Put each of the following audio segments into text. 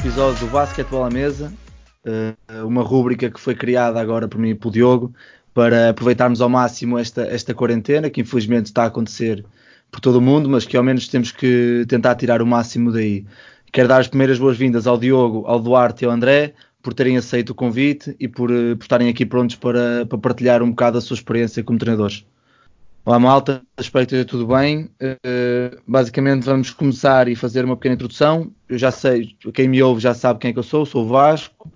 episódio do Basquetebol à Mesa, eh, uma rúbrica que foi criada agora por mim e pelo Diogo para aproveitarmos ao máximo esta, esta quarentena, que infelizmente está a acontecer por todo o mundo, mas que ao menos temos que tentar tirar o máximo daí. Quero dar as primeiras boas-vindas ao Diogo, ao Duarte e ao André por terem aceito o convite e por, eh, por estarem aqui prontos para, para partilhar um bocado a sua experiência como treinadores. Olá malta, espero que esteja tudo bem. Uh, basicamente vamos começar e fazer uma pequena introdução. Eu já sei, quem me ouve já sabe quem é que eu sou, sou o Vasco,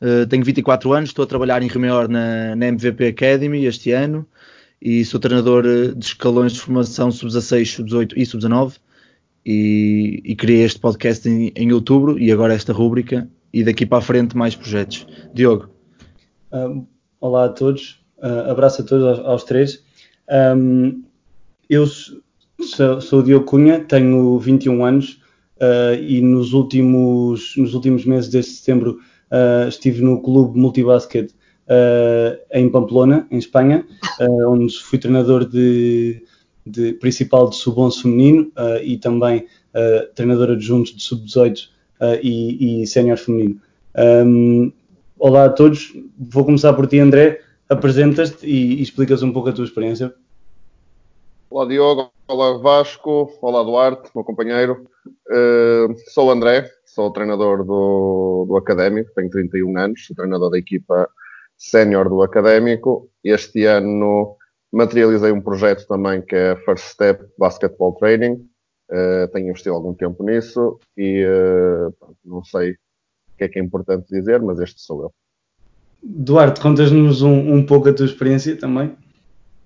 uh, tenho 24 anos, estou a trabalhar em Rio na, na MVP Academy este ano e sou treinador de escalões de formação sub-16, sub-18 e sub-19 e, e, criei este podcast em, em outubro e agora esta rúbrica e daqui para a frente mais projetos. Diogo. Uh, olá a todos, uh, abraço a todos aos, aos três. Um, eu sou, sou Diogo Cunha, tenho 21 anos uh, e nos últimos, nos últimos meses deste setembro uh, estive no clube Multibasket uh, em Pamplona, em Espanha, onde fui treinador de, de principal de sub-11 feminino e também treinador adjunto de sub-18 e, e sénior feminino. Um, olá a todos, vou começar por ti, André apresentas-te e, e explicas um pouco a tua experiência. Olá Diogo, olá Vasco, olá Duarte, meu companheiro. Uh, sou o André, sou treinador do, do Académico, tenho 31 anos, sou treinador da equipa sénior do Académico. Este ano materializei um projeto também que é First Step Basketball Training. Uh, tenho investido algum tempo nisso e uh, não sei o que é que é importante dizer, mas este sou eu. Duarte, contas-nos um, um, pouco a tua experiência também?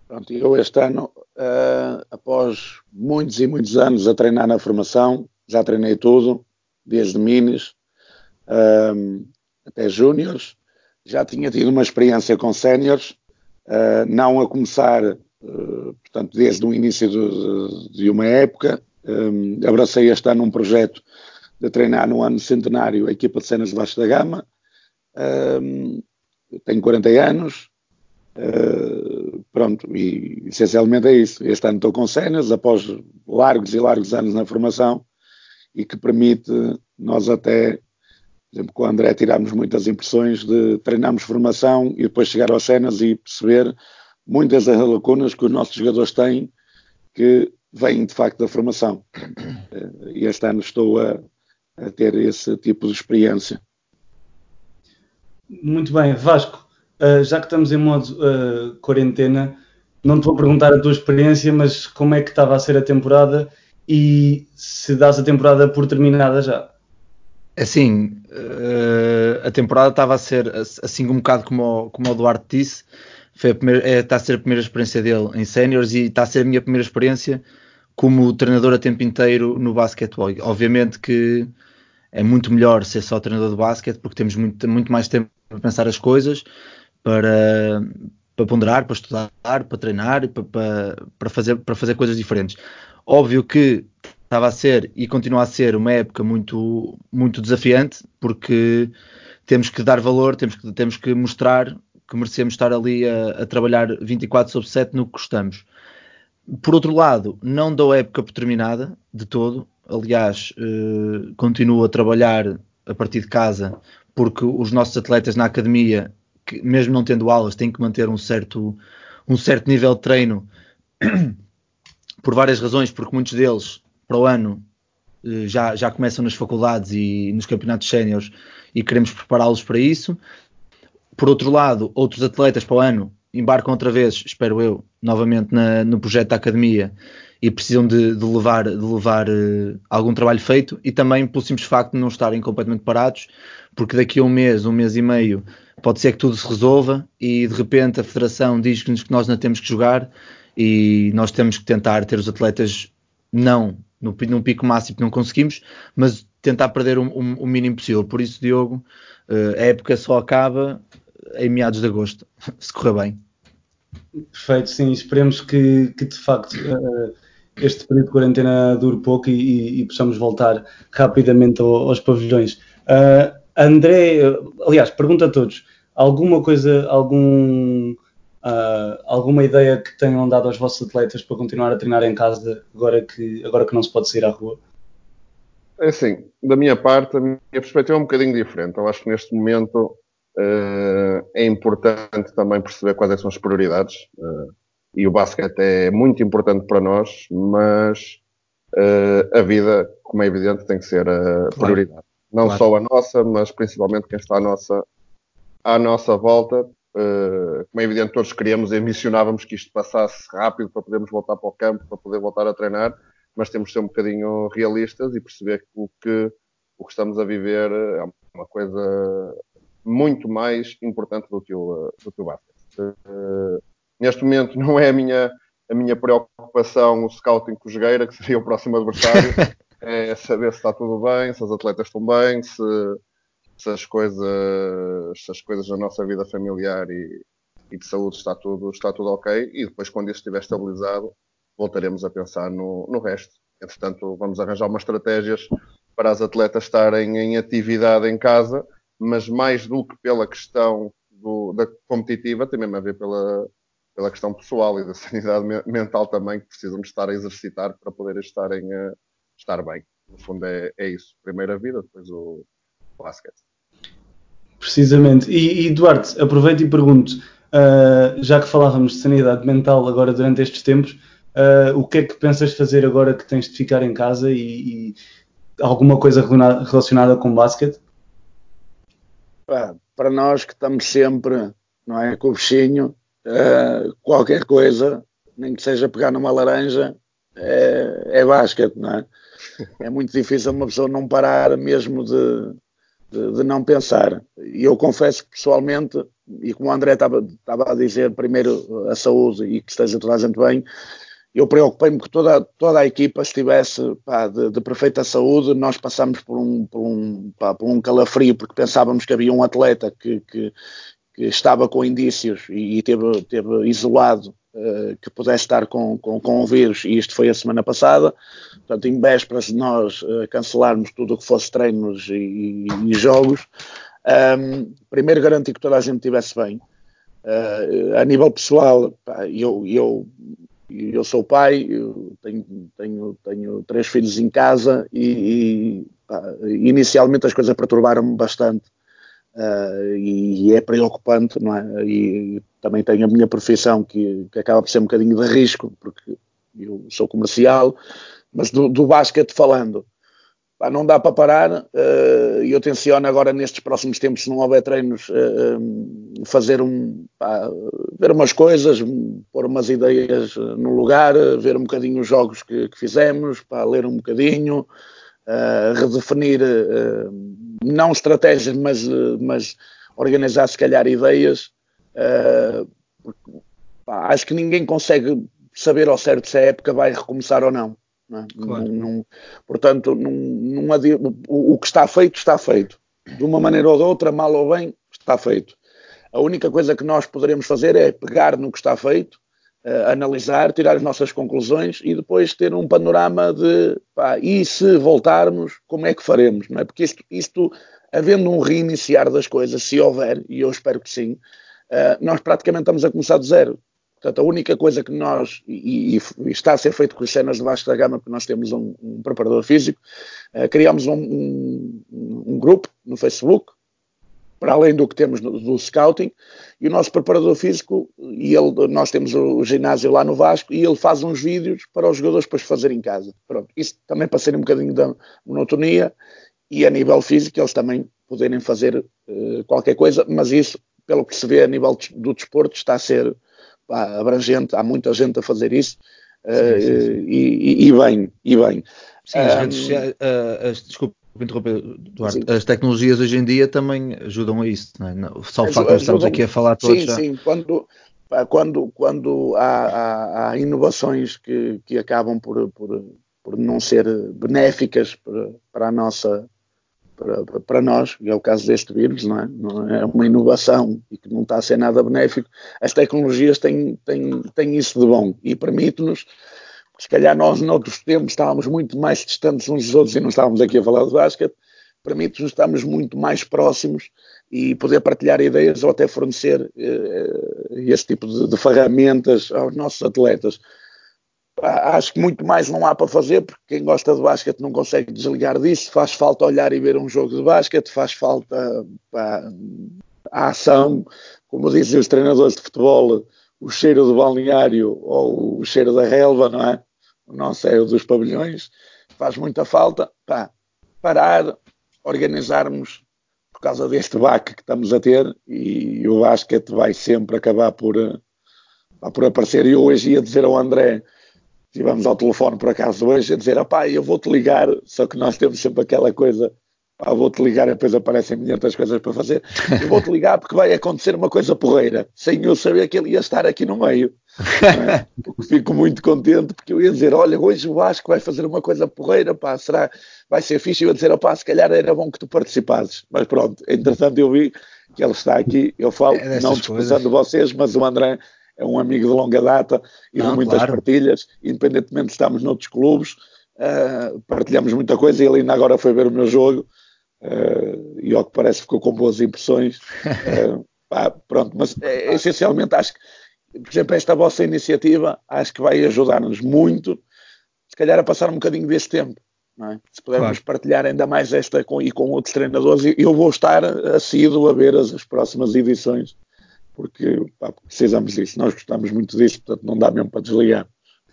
Pronto, eu este ano, uh, após muitos e muitos anos a treinar na formação, já treinei tudo, desde minis uh, até júniores, já tinha tido uma experiência com séniores, uh, não a começar, portanto, desde o início de, de uma época, um, abracei este ano um projeto de treinar no ano centenário a equipa de cenas de baixo da gama, um, tenho 40 anos, uh, pronto, e essencialmente é isso. Este ano estou com cenas, após largos e largos anos na formação, e que permite nós até, por exemplo, com o André tirarmos muitas impressões de treinarmos formação e depois chegar às cenas e perceber muitas das lacunas que os nossos jogadores têm que vêm de facto da formação. Uh, e este ano estou a, a ter esse tipo de experiência. Muito bem, Vasco, uh, já que estamos em modo uh, quarentena, não te vou perguntar a tua experiência, mas como é que estava a ser a temporada e se dás a temporada por terminada já? Assim, uh, a temporada estava a ser assim um bocado como o, como o Duarte disse, foi a primeira, é, está a ser a primeira experiência dele em séniores e está a ser a minha primeira experiência como treinador a tempo inteiro no basquetebol. Obviamente que é muito melhor ser só treinador de basquete porque temos muito, muito mais tempo para pensar as coisas, para, para ponderar, para estudar, para treinar, para, para, fazer, para fazer coisas diferentes. Óbvio que estava a ser e continua a ser uma época muito, muito desafiante, porque temos que dar valor, temos que, temos que mostrar que merecemos estar ali a, a trabalhar 24 sobre 7 no que gostamos. Por outro lado, não dou época por terminada de todo. Aliás, eh, continuo a trabalhar a partir de casa porque os nossos atletas na academia, que, mesmo não tendo aulas, têm que manter um certo, um certo nível de treino por várias razões, porque muitos deles para o ano eh, já, já começam nas faculdades e nos campeonatos séniores e queremos prepará-los para isso. Por outro lado, outros atletas para o ano embarcam outra vez, espero eu, novamente na, no projeto da academia e precisam de, de levar, de levar uh, algum trabalho feito e também pelo simples facto de não estarem completamente parados, porque daqui a um mês, um mês e meio, pode ser que tudo se resolva e de repente a Federação diz-nos que nós não temos que jogar e nós temos que tentar ter os atletas não no, no pico máximo que não conseguimos, mas tentar perder o, mínimo possível. Por isso, Diogo, uh, a época só acaba em meados de agosto, se correr bem. Perfeito, sim, esperemos que, que de facto uh, este período de quarentena dure pouco e, e, e possamos voltar rapidamente aos pavilhões. Uh, André, aliás, pergunta a todos: alguma coisa, algum, uh, alguma ideia que tenham dado aos vossos atletas para continuar a treinar em casa agora que, agora que não se pode sair à rua? É assim, da minha parte, a minha perspectiva é um bocadinho diferente. Eu acho que neste momento uh, é importante também perceber quais é são as prioridades. Uh, e o basquete é muito importante para nós, mas a vida, como é evidente, tem que ser a prioridade. Não claro. só a nossa, mas principalmente quem está à nossa, à nossa volta. Uh, como é evidente, todos queríamos e ambicionávamos que isto passasse rápido para podermos voltar para o campo, para poder voltar a treinar, mas temos de ser um bocadinho realistas e perceber que o que, o que estamos a viver é uma coisa muito mais importante do que o, do que o basquete. Uh, neste momento não é a minha, a minha preocupação o scouting com o Jogueira, que seria o próximo adversário. é saber se está tudo bem, se as atletas estão bem, se, se, as, coisas, se as coisas da nossa vida familiar e, e de saúde está tudo, está tudo ok. E depois, quando isso estiver estabilizado, voltaremos a pensar no, no resto. Entretanto, vamos arranjar umas estratégias para as atletas estarem em atividade em casa, mas mais do que pela questão do, da competitiva, tem mesmo a ver pela, pela questão pessoal e da sanidade mental também, que precisam estar a exercitar para poderem estarem a estar bem. No fundo é, é isso. Primeiro a vida, depois o, o basquete. Precisamente. E, e Duarte, aproveito e pergunto, uh, já que falávamos de sanidade mental agora durante estes tempos, uh, o que é que pensas fazer agora que tens de ficar em casa e, e alguma coisa relacionada com basquete? Para nós que estamos sempre não é, com o bichinho, uh, qualquer coisa, nem que seja pegar numa laranja, é, é basquete, não é? É muito difícil uma pessoa não parar mesmo de, de, de não pensar. E eu confesso pessoalmente, e como o André estava, estava a dizer, primeiro a saúde e que esteja toda a gente bem, eu preocupei-me que toda, toda a equipa estivesse pá, de, de, perfeita saúde. Nós passamos por um, por, um, pá, por um calafrio porque pensávamos que havia um atleta que, que, que estava com indícios e, e teve, teve isolado que pudesse estar com, com, com o vírus, e isto foi a semana passada. Portanto, em vésperas de nós uh, cancelarmos tudo o que fosse treinos e, e, e jogos, um, ehm, primeiro garantir que toda a gente estivesse bem. Uh, a nível pessoal, pá, eu, eu, eu sou pai, eu tenho, tenho, tenho três filhos em casa e, e pá, inicialmente as coisas perturbaram-me bastante Uh, e, e, é preocupante, não é? E, também tenho a minha profissão que, que, acaba por ser um bocadinho de risco, porque eu sou comercial, mas do, do basquete falando, pá, não dá para parar. Uh, eu tenciono agora nestes próximos tempos, se não houver treinos, uh, fazer um, pá, ver umas coisas, pôr umas ideias no lugar, ver um bocadinho os jogos que, que fizemos, pá, ler um bocadinho redefinir não estratégias, mas, mas organizar se calhar ideias. Pá, acho que ninguém consegue saber ao certo se a época vai recomeçar ou não. não, é? claro. não, não portanto, o, o que está feito, está feito. De uma maneira ou de outra, mal ou bem, está feito. A única coisa que nós poderemos fazer é pegar no que está feito uh, analisar, tirar as nossas conclusões e depois ter um panorama de pá, e se voltarmos, como é que faremos? Não é? Porque isto, isto, havendo um reiniciar das coisas, se houver, e eu espero que sim, uh, nós praticamente estamos a começar de zero. Portanto, a única coisa que nós, e, e, está a ser feito com as cenas de baixo da gama, porque nós temos um, um preparador físico, uh, criamos um, um, um, grupo no Facebook, para além do que temos do, do scouting, e o nosso preparador físico, e ele, nós temos o, o, ginásio lá no Vasco, e ele faz uns vídeos para os jogadores depois fazerem em casa. Pronto, isso também para ser um bocadinho da monotonia, e a nível físico eles também poderem fazer uh, qualquer coisa, mas isso, pelo que se vê a nível do desporto, está a ser pá, abrangente, há muita gente a fazer isso, uh, sim, sim, sim. E, e, e, bem, e bem. Sim, as redes sociais, uh, desculpa, interromper, Duarte, as tecnologias hoje em dia também ajudam a isso, não é? Só o facto de estarmos aqui a falar todos. Sim, já... sim, quando, quando, quando há, há, há inovações que, que acabam por, por, por não ser benéficas para, para a nossa para, para, nós, e é o caso deste vírus, não é? não é? uma inovação e que não está a ser nada benéfico, as tecnologias têm, têm, têm isso de bom e permite-nos se calhar nós, noutros tempos, estávamos muito mais distantes uns dos outros e não estávamos aqui a falar de basquete, permite-nos estarmos muito mais próximos e poder partilhar ideias ou até fornecer uh, esse tipo de, de, ferramentas aos nossos atletas. Acho que muito mais não há para fazer, porque quem gosta de basquete não consegue desligar disso. Faz falta olhar e ver um jogo de basquete, faz falta pá, a ação, como dizem os treinadores de futebol, o cheiro do balneário ou o cheiro da relva, não é? O nosso é o dos pavilhões. Faz muita falta pá, parar, organizarmos por causa deste baque que estamos a ter e o basquete vai sempre acabar por, por aparecer. E hoje ia dizer ao André Estivemos ao telefone por acaso hoje a dizer: opá, eu vou-te ligar, só que nós temos sempre aquela coisa, pá, vou-te ligar e depois aparecem milhares coisas para fazer. Eu vou-te ligar porque vai acontecer uma coisa porreira, sem eu saber que ele ia estar aqui no meio. É? Fico muito contente porque eu ia dizer: olha, hoje o Vasco vai fazer uma coisa porreira, pá, será, vai ser fixe. E eu ia dizer: opá, se calhar era bom que tu participasses. Mas pronto, entretanto eu vi que ele está aqui, eu falo, é não desprezando vocês, mas o André é um amigo de longa data e Não, de muitas claro. partilhas, independentemente de estarmos noutros clubes, uh, partilhamos muita coisa e ele ainda agora foi ver o meu jogo uh, e ao que parece ficou com boas impressões. Uh, pá, pronto, mas essencialmente acho que, por exemplo, esta vossa iniciativa acho que vai ajudar-nos muito, se calhar a passar um bocadinho deste tempo. É? Se pudermos claro. partilhar ainda mais esta com, e com outros treinadores, eu vou estar assíduo a ver as, as próximas edições porque pá, precisamos disso. Nós gostamos muito disso, portanto não dá mesmo para desligar.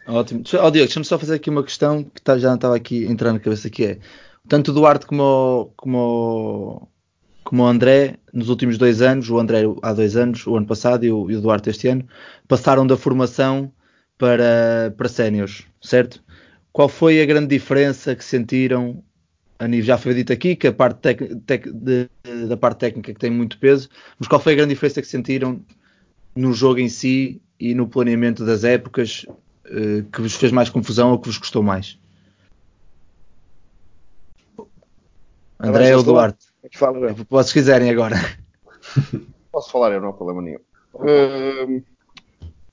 Ótimo. Oh, Diego, deixa-me só fazer aqui uma questão que tá, já estava aqui entrando na cabeça, que é tanto o Duarte como o, como, como o André, nos últimos dois anos, o André há dois anos, o ano passado e o, e o Duarte este ano, passaram da formação para, para séniores, certo? Qual foi a grande diferença que sentiram a nível, já foi dito aqui que a parte tec, tec, de, da parte técnica que tem muito peso, mas qual foi a grande diferença que sentiram no jogo em si e no planeamento das épocas uh, que vos fez mais confusão ou que vos custou mais? André ou Duarte? Fala Posso quiserem agora. Posso falar, eu não há problema nenhum. Uh,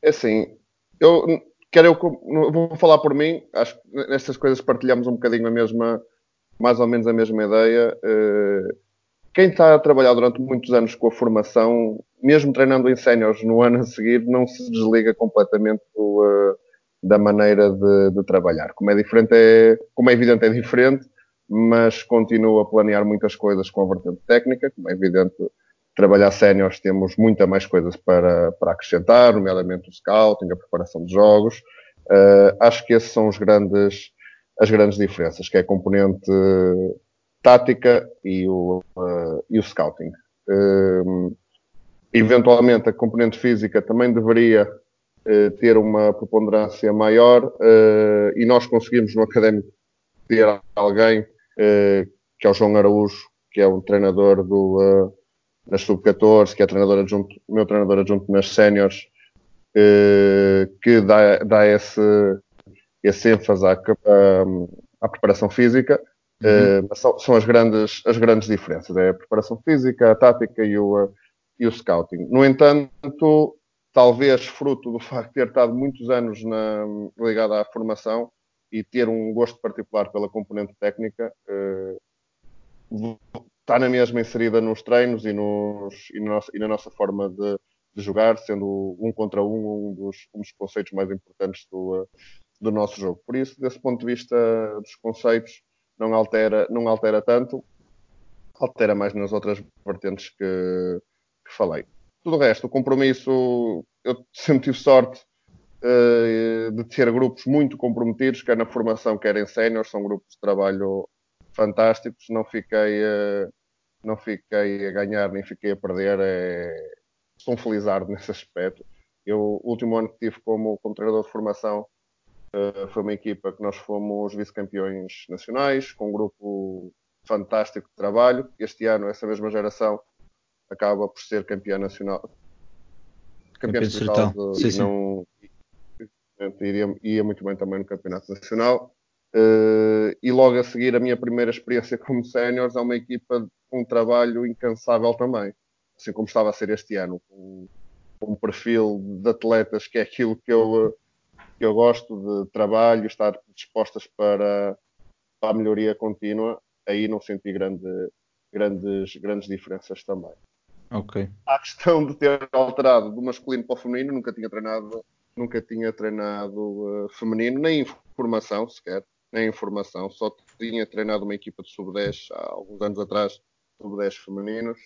assim, eu quero eu vou falar por mim, acho que nestas coisas partilhamos um bocadinho a mesma mais ou menos a mesma ideia. Eh, quem está a trabalhar durante muitos anos com a formação, mesmo treinando em séniores no ano a seguir, não se desliga completamente do, eh, da maneira de, de, trabalhar. Como é diferente, é, como é evidente, é diferente, mas continua a planear muitas coisas com a vertente técnica. Como é evidente, trabalhar séniores temos muita mais coisas para, para acrescentar, nomeadamente o scouting, a preparação de jogos. Uh, acho que esses são os grandes as grandes diferenças, que é a componente tática e o, uh, e o scouting. Uh, eventualmente, a componente física também deveria uh, ter uma preponderância maior e nós conseguimos no académico ter alguém que é o João Araújo, que é um treinador do, nas sub-14, que é treinador adjunto, meu treinador adjunto nas séniores, que dá, dá esse, esse ênfase à, à, preparação física, uhum. uh, são, são, as, grandes, as grandes diferenças. É a preparação física, a tática e o, e o scouting. No entanto, talvez fruto do facto de ter estado muitos anos na, ligado à formação e ter um gosto particular pela componente técnica, uh, está na mesma inserida nos treinos e, nos, e, na, nossa, e na nossa forma de, de, jogar, sendo um contra um um dos, um dos conceitos mais importantes do, do nosso jogo. Por isso, desse ponto de vista dos conceitos, não altera, não altera tanto, altera mais nas outras vertentes que, que falei. Tudo o resto, o compromisso, eu sempre tive sorte uh, de ter grupos muito comprometidos, quer na formação, quer em sénior, são grupos de trabalho fantásticos, não fiquei, uh, não fiquei a ganhar nem fiquei a perder, é, sou um felizardo nesse aspecto. Eu, o último ano que tive como, como treinador de formação, Uh, foi uma equipa que nós fomos vice-campeões nacionais, com um grupo fantástico de trabalho. Este ano, essa mesma geração acaba por ser campeã nacional. Campeã distrital. De, sim, não, Iria, ia muito bem também no campeonato nacional. Uh, e logo a seguir, a minha primeira experiência como séniores é uma equipa com um trabalho incansável também. Assim como estava a ser este ano, com, com um perfil de atletas que é aquilo que eu que eu gosto de trabalho, estar dispostas para, para a melhoria contínua, aí não senti grande, grandes, grandes diferenças também. Ok. A questão de ter alterado do masculino para o feminino, nunca tinha treinado nunca tinha treinado uh, feminino, nem em formação sequer, nem em formação, só tinha treinado uma equipa de sub-10 há alguns anos atrás, sub-10 femininos,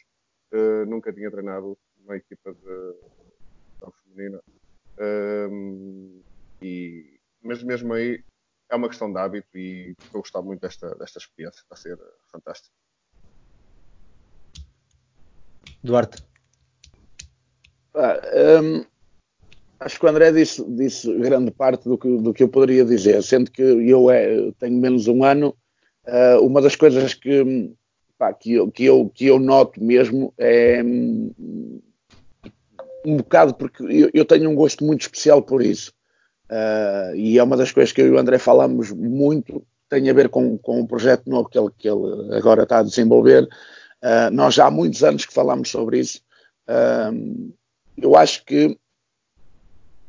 uh, nunca tinha treinado uma equipa de, de feminina. Um, e, mas mesmo aí é uma questão de hábito e estou a gostar muito desta, desta experiência, está a ser fantástico. Duarte. Ah, um, acho que o André disse, disse grande parte do que, do que eu poderia dizer, sendo que eu é, tenho menos um ano. Uh, uma das coisas que, pá, que, eu, que, eu, que eu noto mesmo é um, um bocado porque eu, eu, tenho um gosto muito especial por isso. Uh, e é uma das coisas que eu e o André falamos muito, tem a ver com, com o projeto novo que ele, que ele agora está a desenvolver. Uh, nós já há muitos anos que falamos sobre isso. Uh, eu acho que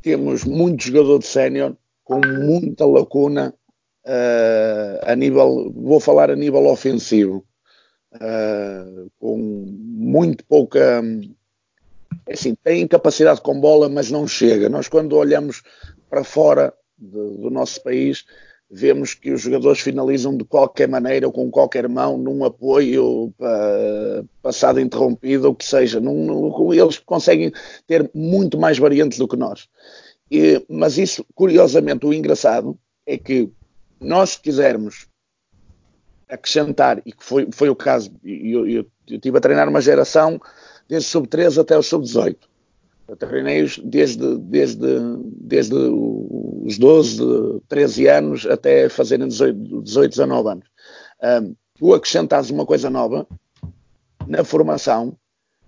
temos muito jogador de sénior com muita lacuna a nível, vou falar a nível ofensivo, com muito pouca é assim, tem capacidade com bola, mas não chega. Nós, quando olhamos para fora de, do nosso país, vemos que os jogadores finalizam de qualquer maneira ou com qualquer mão, num apoio passado interrompido, ou que seja. Num, eles conseguem ter muito mais variantes do que nós. E, mas isso, curiosamente, o engraçado é que nós, se quisermos acrescentar, e que foi, foi o caso, eu, eu, eu estive a treinar uma geração desde o sub-13 até o sub-18. Eu treinei-os desde, desde, desde os 12, 13 anos até fazerem 18, 18 19 anos. Um, tu acrescentares uma coisa nova na formação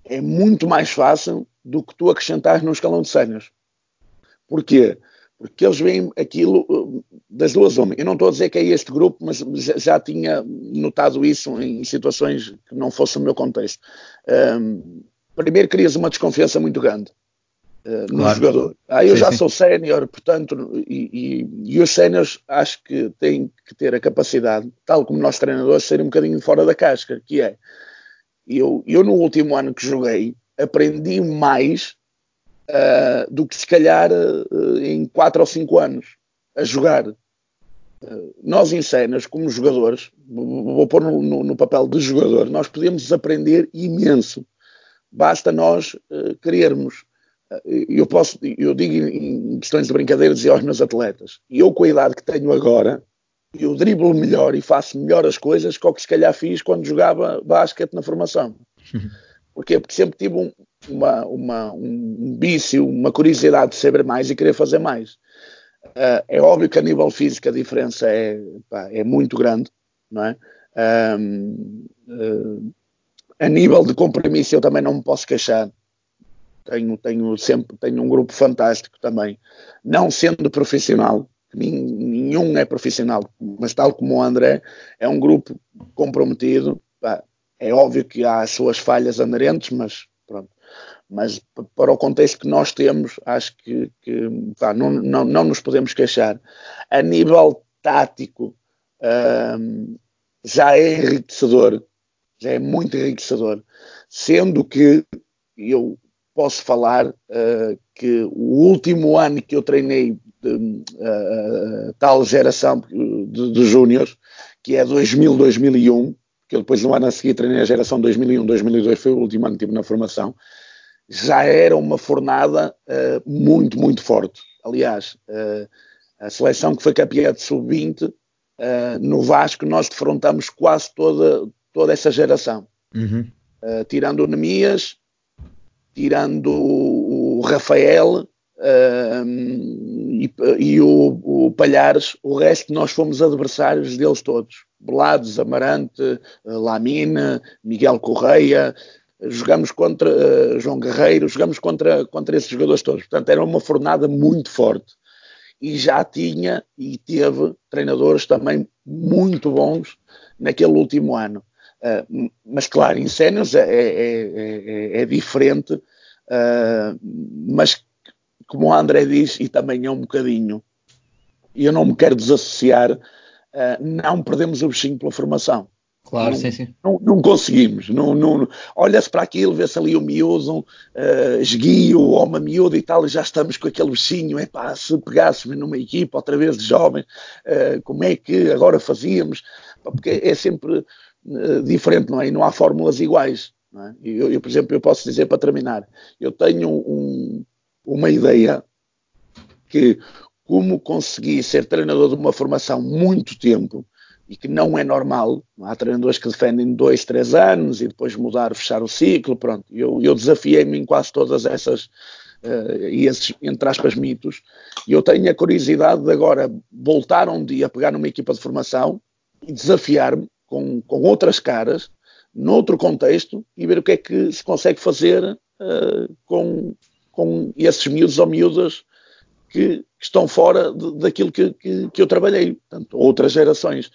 é muito mais fácil do que tu acrescentares no escalão de sénios. Porquê? Porque eles veem aquilo uh, das duas uma. Eu não estou a dizer que é este grupo, mas já, já tinha notado isso em situações que não fosse o meu contexto. Um, primeiro crias uma desconfiança muito grande uh, no claro. jogador. Ah, eu sim, já sim. sou sénior, portanto, e, e, e os séniores acho que têm que ter a capacidade, tal como nós treinadores, serem um bocadinho fora da casca, que é, eu, eu no último ano que joguei, aprendi mais uh, do que se calhar uh, em 4 ou 5 anos a jogar. nós em cenas, como jogadores, vou pôr no, no, no papel de jogador, nós podemos aprender imenso basta nós querermos. Uh, eu posso, eu digo em questões de brincadeira, dizer aos meus atletas, e eu com a idade que tenho agora, eu driblo melhor e faço melhor as coisas que o que se calhar fiz quando jogava basquete na formação. Porquê? Porque sempre tive um, uma, uma, um vício, uma curiosidade de saber mais e querer fazer mais. Uh, é óbvio que a nível físico a diferença é, pá, é muito grande, não é? Um, uh, a nível de compromisso, eu também não me posso queixar. Tenho, tenho sempre tenho um grupo fantástico também. Não sendo profissional, nenhum é profissional, mas tal como o André, é um grupo comprometido. É óbvio que há as suas falhas anerentes, mas pronto. Mas para o contexto que nós temos, acho que, que pá, não, não, não nos podemos queixar. A nível tático, hum, já é enriquecedor já é muito enriquecedor. Sendo que eu posso falar uh, que o último ano que eu treinei de, uh, tal geração de, de júniores, que é 2000-2001, que eu depois no ano a seguir treinei a geração 2001-2002, foi o último ano que tive na formação, já era uma fornada uh, muito, muito forte. Aliás, a seleção que foi campeã de sub-20, no Vasco, nós defrontamos quase toda, toda essa geração. Uhum. Uh, tirando o Nemias, tirando o, Rafael uh, e, e o, o, Palhares, o resto nós fomos adversários deles todos. Belados, Amarante, Lamina, Miguel Correia, jogamos contra uh, João Guerreiro, jogamos contra, contra esses jogadores todos. Portanto, era uma fornada muito forte. E já tinha e teve treinadores também muito bons naquele último ano. Uh, mas claro, em sénios é, é, é, é diferente, uh, mas como o André diz, e também é um bocadinho, e eu não me quero desassociar, uh, não perdemos o bichinho pela formação. Claro, não, sim, sim. Não, não conseguimos. Não, não, Olha-se para aquilo, vê-se ali o miúdo, uh, esguio, uma miúda e tal, e já estamos com aquele bichinho. É pá, se pegássemos numa equipa outra vez de jovens, uh, como é que agora fazíamos? Porque é sempre uh, diferente, não é? E não há fórmulas iguais. É? Eu, eu, por exemplo, eu posso dizer para terminar, eu tenho um, uma ideia que como consegui ser treinador de uma formação muito tempo e que não é normal. Há treinadores que defendem dois, três anos e depois mudar, fechar o ciclo. Pronto, eu, eu desafiei-me em quase todas essas uh, e esses, entre aspas, mitos. E eu tenho a curiosidade de agora voltar um dia a pegar numa equipa de formação e desafiar-me com, com outras caras, noutro contexto, e ver o que é que se consegue fazer uh, com, com esses miúdos ou miúdas que, que estão fora de, daquilo que, que, que, eu trabalhei, portanto, outras gerações.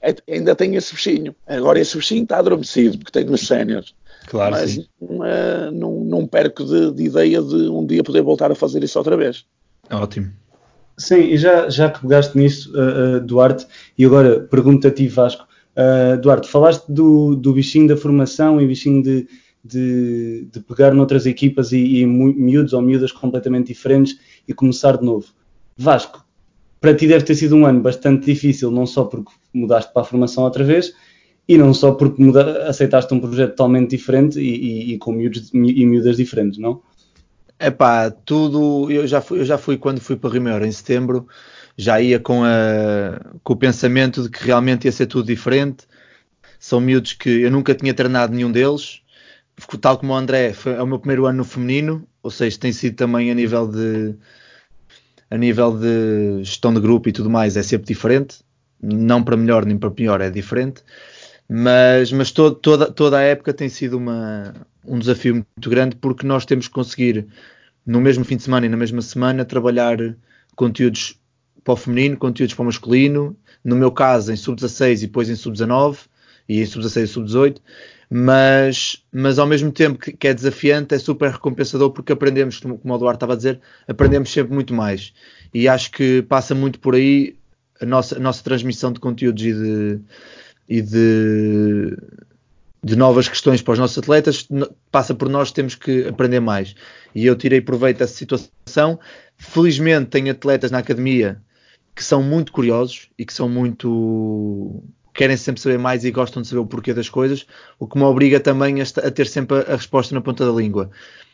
É, ainda tenho esse bichinho. Agora esse bichinho está adormecido, porque tenho os séniores. Claro, mas sim. Não, é, não, não, perco de, de, ideia de um dia poder voltar a fazer isso outra vez. Ótimo. Sim, e já, já que pegaste nisso, uh, uh, Duarte, e agora pergunto a ti, Vasco. Uh, Duarte, falaste do, do bichinho da formação e bichinho de, de, de pegar noutras equipas e, e miúdos ou miúdas completamente diferentes e começar de novo. Vasco, para ti deve ter sido um ano bastante difícil, não só porque mudaste para a formação outra vez, e não só porque muda, aceitaste um projeto totalmente diferente e, e, e com miúdos e miúdas diferentes, não? É pá, tudo. Eu já, fui, eu já fui quando fui para Rimeiro em setembro, já ia com, a, com o pensamento de que realmente ia ser tudo diferente. São miúdos que eu nunca tinha treinado nenhum deles, tal como o André, foi, é o meu primeiro ano no feminino, ou seja, tem sido também a nível de a nível de gestão de grupo e tudo mais é sempre diferente, não para melhor nem para pior é diferente, mas, mas toda, toda a época tem sido uma, um desafio muito grande porque nós temos que conseguir no mesmo fim de semana e na mesma semana trabalhar conteúdos para o feminino, conteúdos para o masculino, no meu caso em sub-16 e depois em sub-19 e em sub-16 e sub-18 mas, mas ao mesmo tempo que, que, é desafiante, é super recompensador porque aprendemos, como o Eduardo estava a dizer, aprendemos sempre muito mais. E acho que passa muito por aí a nossa, a nossa transmissão de conteúdos e de, e de, de novas questões para os nossos atletas, passa por nós, temos que aprender mais. E eu tirei proveito dessa situação. Felizmente tenho atletas na academia que são muito curiosos e que são muito querem sempre saber mais e gostam de saber o porquê das coisas, o que me obriga também a, ter sempre a, resposta na ponta da língua.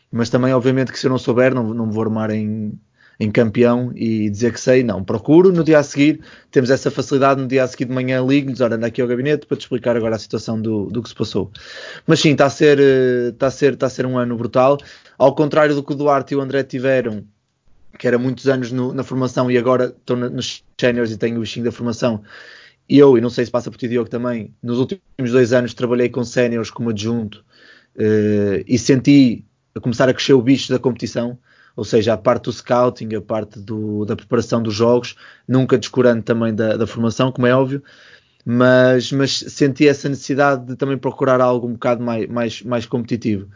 Mas também, obviamente, que se eu não souber, não, não me vou armar em, em campeão e dizer que sei, não. Procuro no dia a seguir, temos essa facilidade, no dia a seguir de manhã ligo-lhes, olha, anda aqui ao gabinete para te explicar agora a situação do, do que se passou. Mas sim, está a, ser, está, a ser, está a ser um ano brutal. Ao contrário do que o Duarte e o André tiveram, que era muitos anos no, na formação e agora estão nos seniors e tenho o bichinho da formação, eu, e não sei se passa por ti, Diogo, também, nos últimos dois anos trabalhei com séniores como adjunto uh, e senti a começar a crescer o bicho da competição, ou seja, a parte do scouting, a parte do, da preparação dos jogos, nunca descurando também da, da formação, como é óbvio, mas, mas, senti essa necessidade de também procurar algo um bocado mais, mais, mais competitivo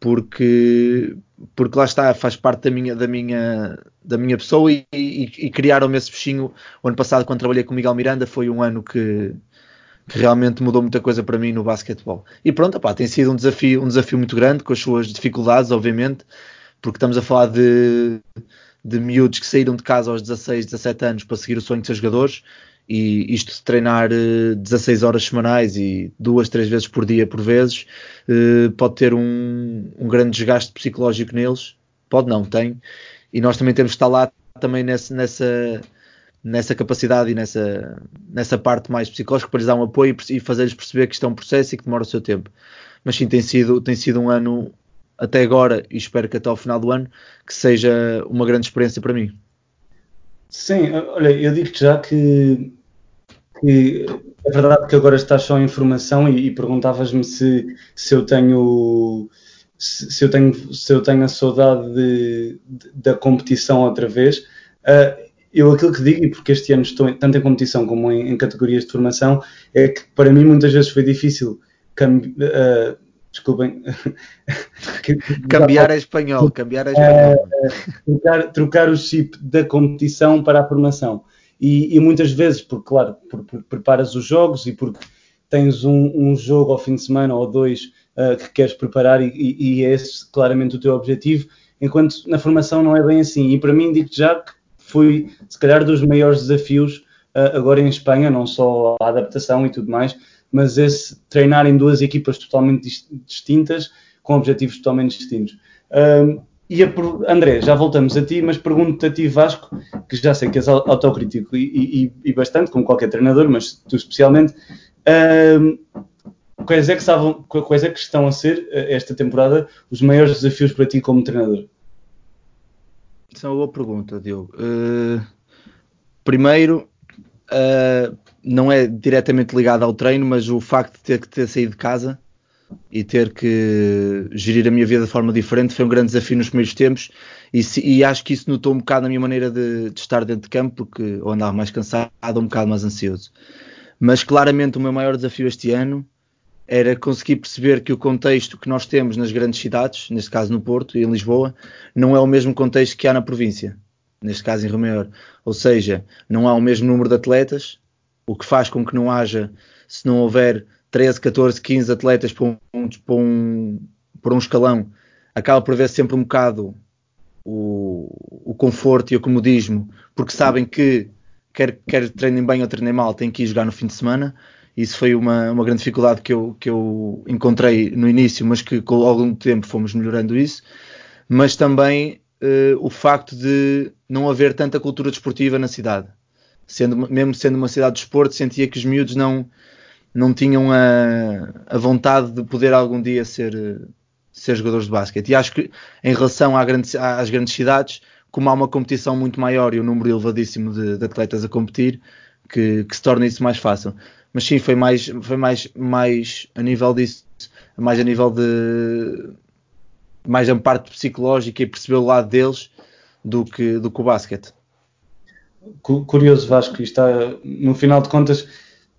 porque, porque lá está, faz parte da minha, da minha, da minha pessoa e, e, e criaram-me esse bichinho. O ano passado, quando trabalhei com o Miguel Miranda, foi um ano que, que realmente mudou muita coisa para mim no basquetebol. E pronto, opá, tem sido um desafio, um desafio muito grande, com as suas dificuldades, obviamente, porque estamos a falar de, de miúdos que saíram de casa aos 16, 17 anos para seguir o sonho de ser jogadores e isto de treinar 16 eh, horas semanais e duas, três vezes por dia, por vezes, eh, pode ter um, um grande desgaste psicológico neles. Pode não, tem. E nós também temos que estar lá também nessa, nessa, capacidade e nessa, nessa parte mais psicológica para lhes dar um apoio e fazer-lhes perceber que isto é um processo e que demora o seu tempo. Mas sim, tem sido, tem sido um ano até agora e espero que até ao final do ano que seja uma grande experiência para mim. Sim, olha, eu digo-te já que que é verdade que agora estás só em formação e, e perguntavas-me se, se eu tenho se, se, eu tenho se eu tenho a saudade de, de, da competição outra vez. Uh, eu aquilo que digo, e porque este ano estou tanto em competição como em, em, categorias de formação, é que para mim muitas vezes foi difícil uh, desculpem cambiar a espanhol, cambiar a espanhol. Uh, trocar, trocar o chip da competição para a formação. E, e muitas vezes, porque, claro, por, por, preparas os jogos e porque tens um, um, jogo ao fim de semana ou dois uh, que queres preparar e, e, e é esse claramente o teu objetivo, enquanto na formação não é bem assim. E para mim, digo já que foi, se calhar, dos maiores desafios uh, agora em Espanha, não só a adaptação e tudo mais, mas esse treinar em duas equipas totalmente distintas, com objetivos totalmente distintos. E a, André, já voltamos a ti, mas pergunto-te a ti, Vasco, que já sei que és autocrítico e, e, e bastante, como qualquer treinador, mas tu especialmente, uh, quais, é que estavam, quais é que estão a ser, eh, esta temporada, os maiores desafios para ti como treinador? Isso é uma boa pergunta, Diogo. Uh, primeiro, uh, não é diretamente ligado ao treino, mas o facto de ter que ter saído de casa e ter que gerir a minha vida de forma diferente. Foi um grande desafio nos primeiros tempos. E, se, e acho que isso notou um bocado na minha maneira de, de, estar dentro de campo porque ou andava mais cansado ou um bocado mais ansioso. Mas claramente o meu maior desafio este ano era conseguir perceber que o contexto que nós temos nas grandes cidades, neste caso no Porto e em Lisboa, não é o mesmo contexto que há na província, neste caso em Rio Ou seja, não há o mesmo número de atletas, o que faz com que não haja, se não houver 13, 14, 15 atletas para um, para um, para um escalão, acaba por haver sempre um bocado o, o conforto e o comodismo, porque sabem que quer, quer treinem bem ou treinem mal, têm que ir jogar no fim de semana. Isso foi uma, uma grande dificuldade que eu, que eu encontrei no início, mas que com algum tempo fomos melhorando isso. Mas também uh, o facto de não haver tanta cultura desportiva na cidade. Sendo, mesmo sendo uma cidade de esporte, sentia que os miúdos não, não tinham a, a vontade de poder algum dia ser, ser jogadores de basquete. E acho que em relação à grande, às grandes cidades, como há uma competição muito maior e um número elevadíssimo de, de atletas a competir, que, que, se torna isso mais fácil. Mas sim, foi mais, foi mais, mais a nível disso, mais a nível de mais a parte psicológica e perceber o lado deles do que, do que o basquete. Curioso, Vasco, está, no final de contas,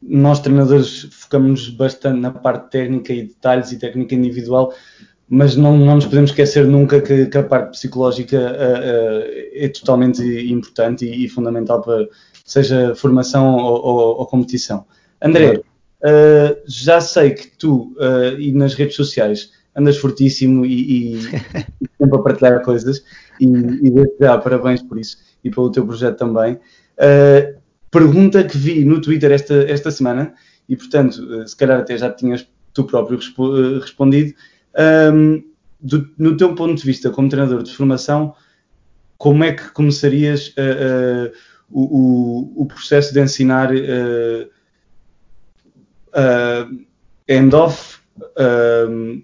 nós treinadores focamos bastante na parte técnica e detalhes e técnica individual, mas não, não nos podemos esquecer nunca que, que a parte psicológica uh, uh, é totalmente importante e, e, fundamental para seja formação ou, ou, ou competição. André, uh, já sei que tu e nas redes sociais andas fortíssimo e, e sempre a partilhar coisas e, e desde já parabéns por isso e pelo teu projeto também. Uh, pergunta que vi no Twitter esta, esta semana, e portanto, eh, se calhar até já tinhas tu próprio eh, respondido. Um, do, no teu ponto de vista como treinador de formação, como é que começarias uh, uh, o, o, processo de ensinar uh, end-off,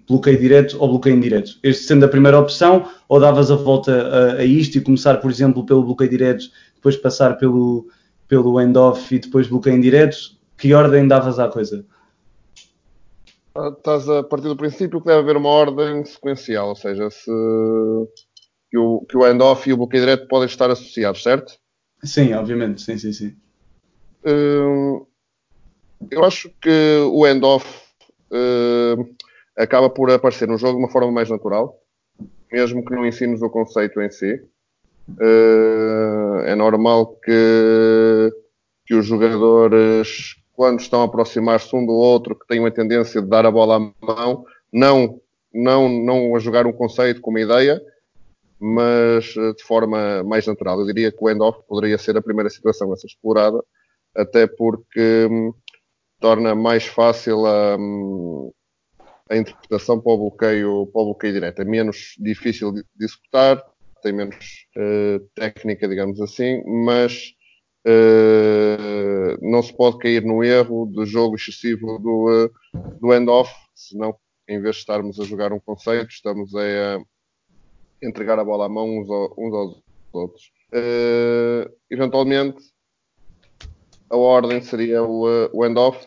bloqueio direto ou bloqueio indireto? Este sendo a primeira opção, ou davas a volta a, a isto e começar, por exemplo, pelo bloqueio direto, depois passar pelo, pelo end-off e depois bloqueio indireto, que ordem davas à coisa? Ah, estás a partir do princípio que deve haver uma ordem sequencial, ou seja, se que o, que o end-off e o bloqueio direto podem estar associados, certo? Sim, obviamente, sim, sim, sim. Hum, eu acho que o end-off hum, acaba por aparecer no jogo de uma forma mais natural, mesmo que não ensines o conceito em si. Uh, é normal que, que os jogadores, quando estão a aproximar-se um do outro, que tenham a tendência de dar a bola à mão, não, não, não a jogar um conceito com uma ideia, mas eh, de forma mais natural. Eu diria que o end-off poderia ser a primeira situação a ser explorada, até porque hum, torna mais fácil a, hum, a interpretação para o bloqueio, para o bloqueio direto. É menos difícil de, de executar, tem menos uh, técnica, digamos assim, mas uh, não se pode cair no erro do jogo excessivo do, uh, do end-off, senão, em vez de estarmos a jogar um conceito, estamos a, entregar a bola à mão uns, ao, uns aos outros. eventualmente, a ordem seria o, o end-off,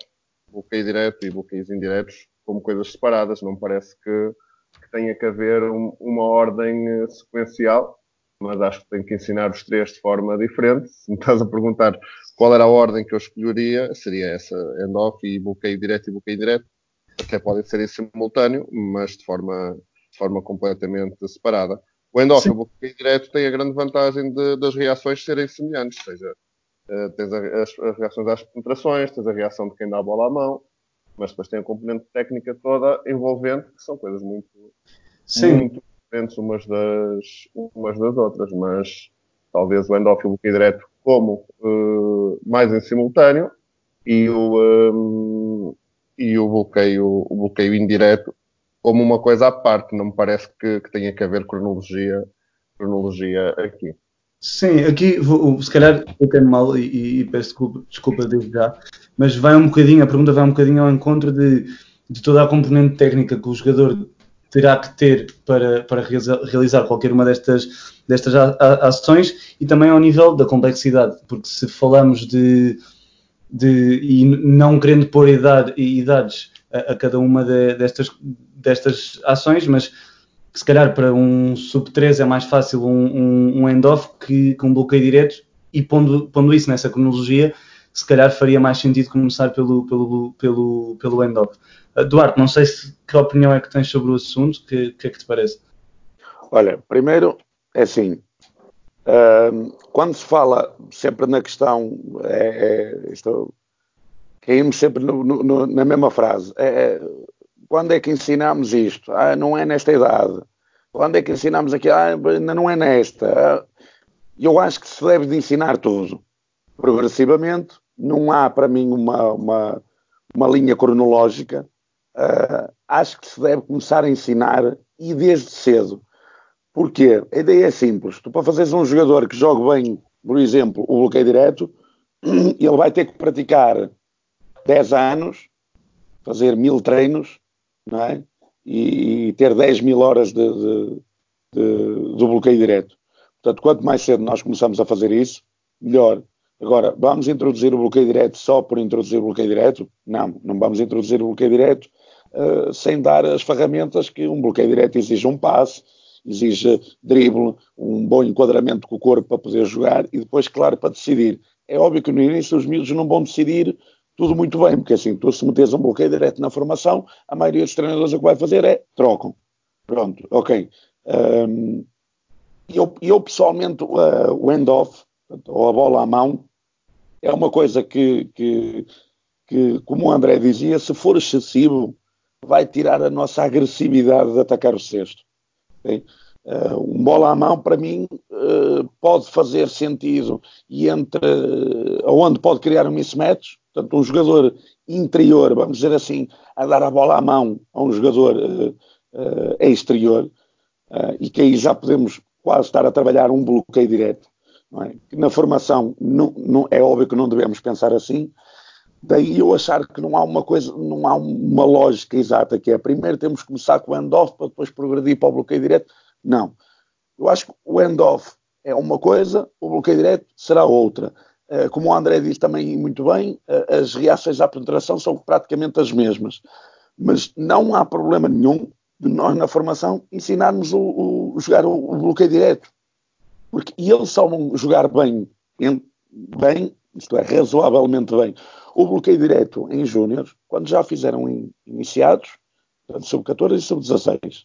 bloqueio direto e bloqueios indiretos, como coisas separadas, não parece que que tenha que haver um, uma ordem eh, sequencial, mas acho que tenho que ensinar os três de forma diferente. Se me estás a perguntar qual era a ordem que eu escolheria, seria essa, end-off e bloqueio direto e bloqueio direto. Até podem ser em simultâneo, mas de forma, de forma completamente separada. O end-off e o bloqueio direto têm a grande vantagem de, das reações serem semelhantes, ou seja, uh, tens as, as, reações às penetrações, tens a reação de quem dá a bola à mão, mas depois tem a componente técnica toda envolvente, que são coisas muito, Sim. muito diferentes umas das, umas das outras, mas talvez o end-off e bloqueio direto como uh, mais em simultâneo e o, um, e o bloqueio, o bloqueio indireto como uma coisa à parte. Não me parece que, que tenha que haver cronologia, cronologia aqui. Sim, aqui vou, se calhar eu tenho mal e, e, peço desculpa, desculpa desde já, mas vai um bocadinho, a pergunta vai um bocadinho ao encontro de, de toda a componente técnica que o jogador terá que ter para, para realizar qualquer uma destas, destas ações e também ao nível da complexidade, porque se falamos de, de e não querendo pôr idade, idades a, a cada uma de, destas, destas ações, mas se calhar para um sub 3 é mais fácil um, um, um end-off que, que, um bloqueio direto e pondo, pondo isso nessa cronologia, se calhar faria mais sentido começar pelo, pelo, pelo, pelo end-off. Uh, Duarte, não sei se, que opinião é que tens sobre o assunto, que, que é que te parece? Olha, primeiro, é assim, uh, quando se fala sempre na questão, é, é, estou, caímos sempre no, no, na mesma frase, é, é quando é que ensinamos isto? Ah, não é nesta idade. Quando é que ensinamos aqui? Ah, ainda não é nesta. Eu acho que se deve de ensinar tudo. Progressivamente, não há para mim uma, uma, uma linha cronológica. Uh, acho que se deve começar a ensinar e desde cedo. Porquê? A ideia é simples. Tu para fazeres um jogador que jogue bem, por exemplo, o bloqueio direto, ele vai ter que praticar 10 anos, fazer mil treinos, não é? E, e ter 10 mil horas de, de, de, do bloqueio direto. Portanto, quanto mais cedo nós começamos a fazer isso, melhor. Agora, vamos introduzir o bloqueio direto só por introduzir o bloqueio direto? Não, não vamos introduzir o bloqueio direto uh, sem dar as ferramentas que um bloqueio direto exige um passe, exige drible, um bom enquadramento com o corpo para poder jogar e depois, claro, para decidir. É óbvio que no início os miúdos não vão decidir tudo muito bem, porque assim, tu se metes um bloqueio direto na formação, a maioria dos treinadores o que vai fazer é trocam. Pronto, ok. Um, eu, eu pessoalmente, uh, o end-off, ou a bola à mão, é uma coisa que, que, que, como o André dizia, se for excessivo, vai tirar a nossa agressividade de atacar o cesto. Okay? Uh, um bola à mão, para mim, uh, pode fazer sentido e entre uh, onde pode criar um mismatch, Portanto, um jogador interior, vamos dizer assim, a dar a bola à mão a um jogador uh, exterior, e que aí já podemos quase estar a trabalhar um bloqueio direto. É? Na formação não, não, é óbvio que não devemos pensar assim, daí eu achar que não há uma coisa, não há uma lógica exata, que é primeiro temos que começar com o end-off para depois progredir para o bloqueio direto. Não. Eu acho que o end-off é uma coisa, o bloqueio direto será outra. Eh, como o André disse também muito bem, eh, as reações à penetração são praticamente as mesmas. Mas não há problema nenhum de nós na formação ensinarmos o, o jogar o, o, bloqueio direto. Porque eles só vão jogar bem, bem, isto é, razoavelmente bem, o bloqueio direto em júniores, quando já fizeram em iniciados, sub-14 e sub-16.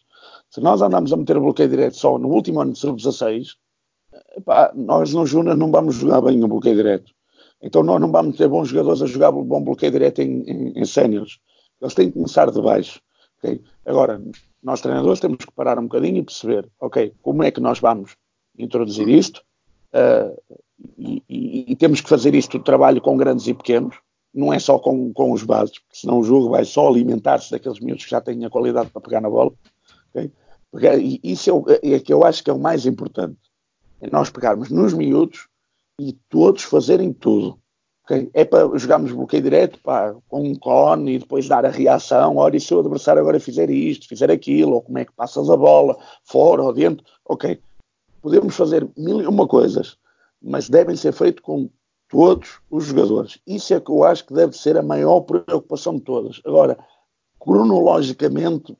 Se nós andamos a meter o bloqueio direto só no último ano de sub-16, Epá, nós no Júnior não vamos jogar bem no bloqueio direto. Então nós não vamos ter bons jogadores a jogar bom bloqueio direto em, em, em séniores. Eles têm que começar de baixo. Okay? Agora, nós treinadores temos que parar um bocadinho e perceber, ok, como é que nós vamos introduzir isto uh, e, e, e, temos que fazer isto trabalho com grandes e pequenos, não é só com, com os bases, porque senão o jogo vai só alimentar-se daqueles miúdos que já têm a qualidade para pegar na bola. Okay? Porque isso é, é que eu acho que é o mais importante é nós pegarmos nos miúdos e todos fazerem tudo. Okay? É para jogarmos bloqueio direto pá, com um cone e depois dar a reação. Olha, e se o adversário agora fizer isto, fizer aquilo, ou como é que passas a bola, fora ou dentro, ok. Podemos fazer mil e uma coisas, mas devem ser feitos com todos os jogadores. Isso é que eu acho que deve ser a maior preocupação de todas. Agora, cronologicamente,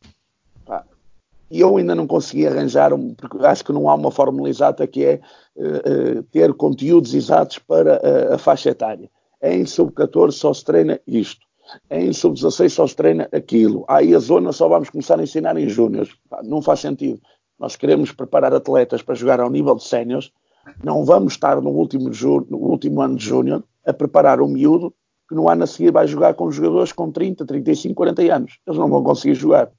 e eu ainda não consegui arranjar, um, porque acho que não há uma fórmula exata que é uh, uh, ter conteúdos exatos para uh, a faixa etária. Em sub-14 só se treina isto. Em sub-16 só se treina aquilo. Aí a zona só vamos começar a ensinar em júniores. Não faz sentido. Nós queremos preparar atletas para jogar ao nível de séniores. Não vamos estar no último, no último ano de júnior a preparar um miúdo que no ano a seguir vai jogar com jogadores com 30, 35, 40 anos. Eles não vão conseguir jogar.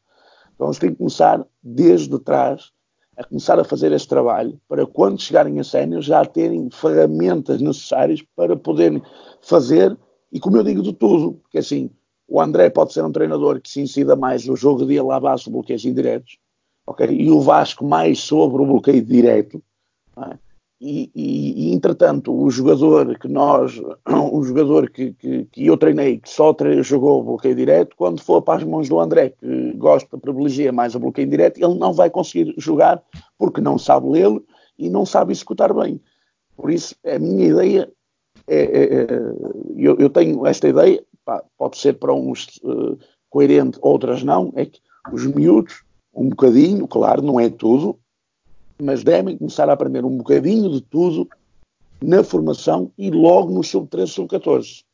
Então eles têm que começar desde trás a começar a fazer esse trabalho para quando chegarem a sénior já terem ferramentas necessárias para poderem fazer e como eu digo de tudo, porque assim o André pode ser um treinador que se incida mais no jogo de lá abaixo bloqueios indiretos, ok? E o Vasco mais sobre o bloqueio direto, é? e, e, e, entretanto o jogador que nós, o jogador que, que, que eu treinei, que só jogou o bloqueio direto, quando for para as mãos do André, que gosta, privilegia mais o bloqueio direto, ele não vai conseguir jogar porque não sabe lê-lo e não sabe executar bem. Por isso, a minha ideia é, é, é eu, eu, tenho esta ideia, pá, pode ser para uns uh, coerente, outras não, é que os miúdos, um bocadinho, claro, não é tudo, mas devem começar a aprender um bocadinho de tudo na formação e logo no sub-13, sub-14.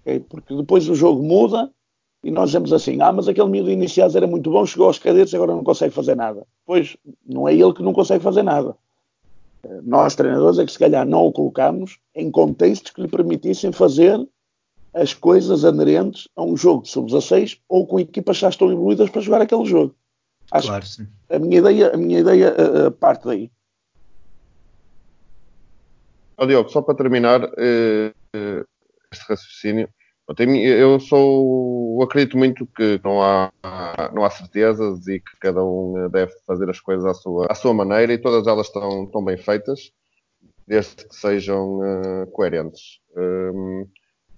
Okay? Porque depois o jogo muda e nós dizemos assim: ah, mas aquele miúdo iniciado era muito bom, chegou aos cadetes e agora não consegue fazer nada. Pois, não é ele que não consegue fazer nada. Nós, treinadores, é que se calhar não o colocamos em contextos que lhe permitissem fazer as coisas aderentes a um jogo de sub-16 ou com equipas já estão evoluídas para jogar aquele jogo. Acho claro, sim. A minha ideia, a minha ideia uh, parte daí. Oh, Diogo, só para terminar uh, uh, este raciocínio, eu sou, acredito muito que não há, não há certezas e que cada um deve fazer as coisas à sua, à sua maneira e todas elas estão, estão bem feitas, desde que sejam uh, coerentes. Um,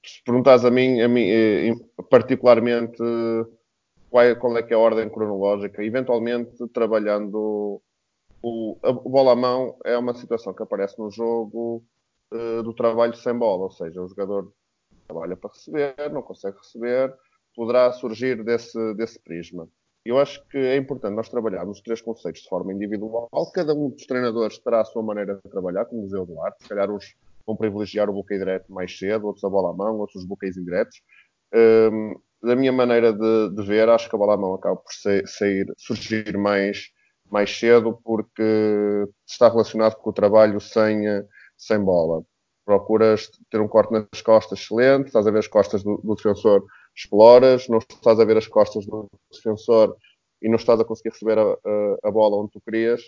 se perguntares a mim, a mim particularmente, qual é, qual é que é a ordem cronológica, eventualmente trabalhando o, a bola à mão é uma situação que aparece no jogo uh, do trabalho sem bola, ou seja, o jogador trabalha para receber, não consegue receber, poderá surgir desse, desse prisma. Eu acho que é importante nós trabalharmos os três conceitos de forma individual. Cada um dos treinadores terá a sua maneira de trabalhar, como dizia o Duarte. Se calhar uns vão privilegiar o bloqueio direto mais cedo, outros a bola à mão, outros os bloqueios indiretos. Um, da minha maneira de, de, ver, acho que a bola à mão acaba por sair, surgir mais, mais cedo porque está relacionado com o trabalho sem, sem bola. Procuras ter um corte nas costas excelente, estás a ver as costas do, do defensor, exploras, não estás a ver as costas do defensor e não estás a conseguir receber a, a, a bola onde tu querias,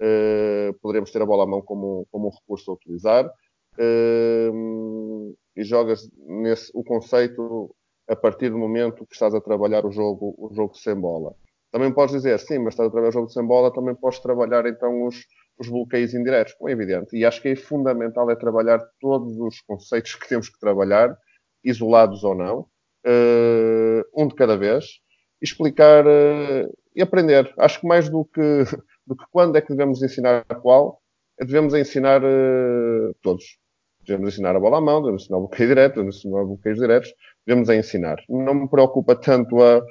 uh, poderíamos ter a bola à mão como, como um recurso a utilizar. Uh, e jogas nesse, o conceito a partir do momento que estás a trabalhar o jogo, o jogo sem bola. Também podes dizer, sim, mas estás a trabalhar o jogo sem bola, também podes trabalhar então os, os bloqueios indiretos, como é evidente. E acho que é fundamental é trabalhar todos os conceitos que temos que trabalhar, isolados ou não, uh, um de cada vez, explicar uh, e aprender. Acho que mais do que, do que quando é que devemos ensinar qual, devemos ensinar uh, todos. Devemos ensinar a bola à mão, devemos ensinar o bloqueio direto, devemos ensinar bloqueios diretos, devemos a ensinar. Não me preocupa tanto a,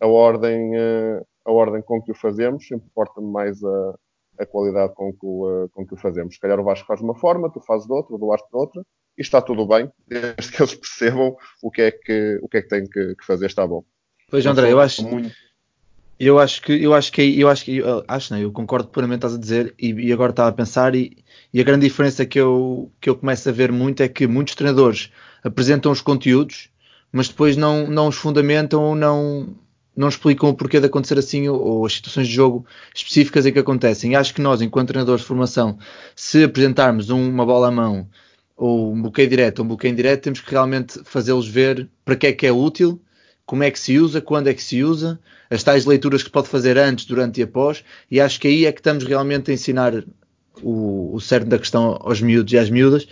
a, ordem, eh, a ordem com que o fazemos, importa-me mais a, a qualidade com que, o, com que o fazemos. Se calhar o Vasco faz de uma forma, tu fazes de outra, o Duarte de outra, e está tudo bem, desde que eles percebam o que é que, o que, é que têm que, que fazer, está bom. Pois, André, eu acho. Muito... Eu acho que eu acho que eu acho que eu, acho não, eu concordo plenamente estás a dizer e, e, agora estava a pensar e, e, a grande diferença que eu que eu começo a ver muito é que muitos treinadores apresentam os conteúdos mas depois não, não os fundamentam ou não, não explicam o porquê de acontecer assim ou, ou, as situações de jogo específicas em que acontecem. Acho que nós, enquanto treinadores de formação, se apresentarmos uma bola à mão ou um bloqueio direto ou um bloqueio indireto, temos que realmente fazê-los ver para que é que é útil, como é que se usa, quando é que se usa, as tais leituras que pode fazer antes, durante e após, e acho que aí é que estamos realmente a ensinar o, o cerne da questão aos miúdos e às miúdas,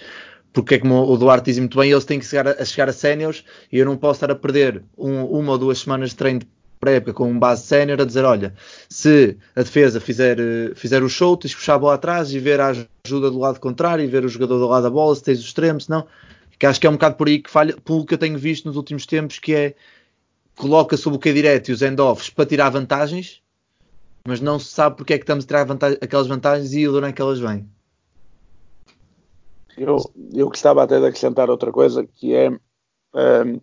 porque é como o Duarte diz muito bem, eles têm que chegar a, a chegar a séniores e eu não posso estar a perder um, uma ou duas semanas de treino pré-época com um base sénior a dizer, olha, se a defesa fizer, eh, fizer o show, tens que puxar a bola atrás e ver a ajuda do lado contrário e ver o jogador do lado da bola, se tens o extremo, se não. Que acho que é um bocado por aí que falha, pelo que eu tenho visto nos últimos tempos, que é coloca-se o bloqueio direto e os end-offs para tirar vantagens, mas não se sabe porque é que estamos a tirar vantagem, aquelas vantagens e onde é que elas vêm. Eu, eu gostava até de acrescentar outra coisa, que é um, um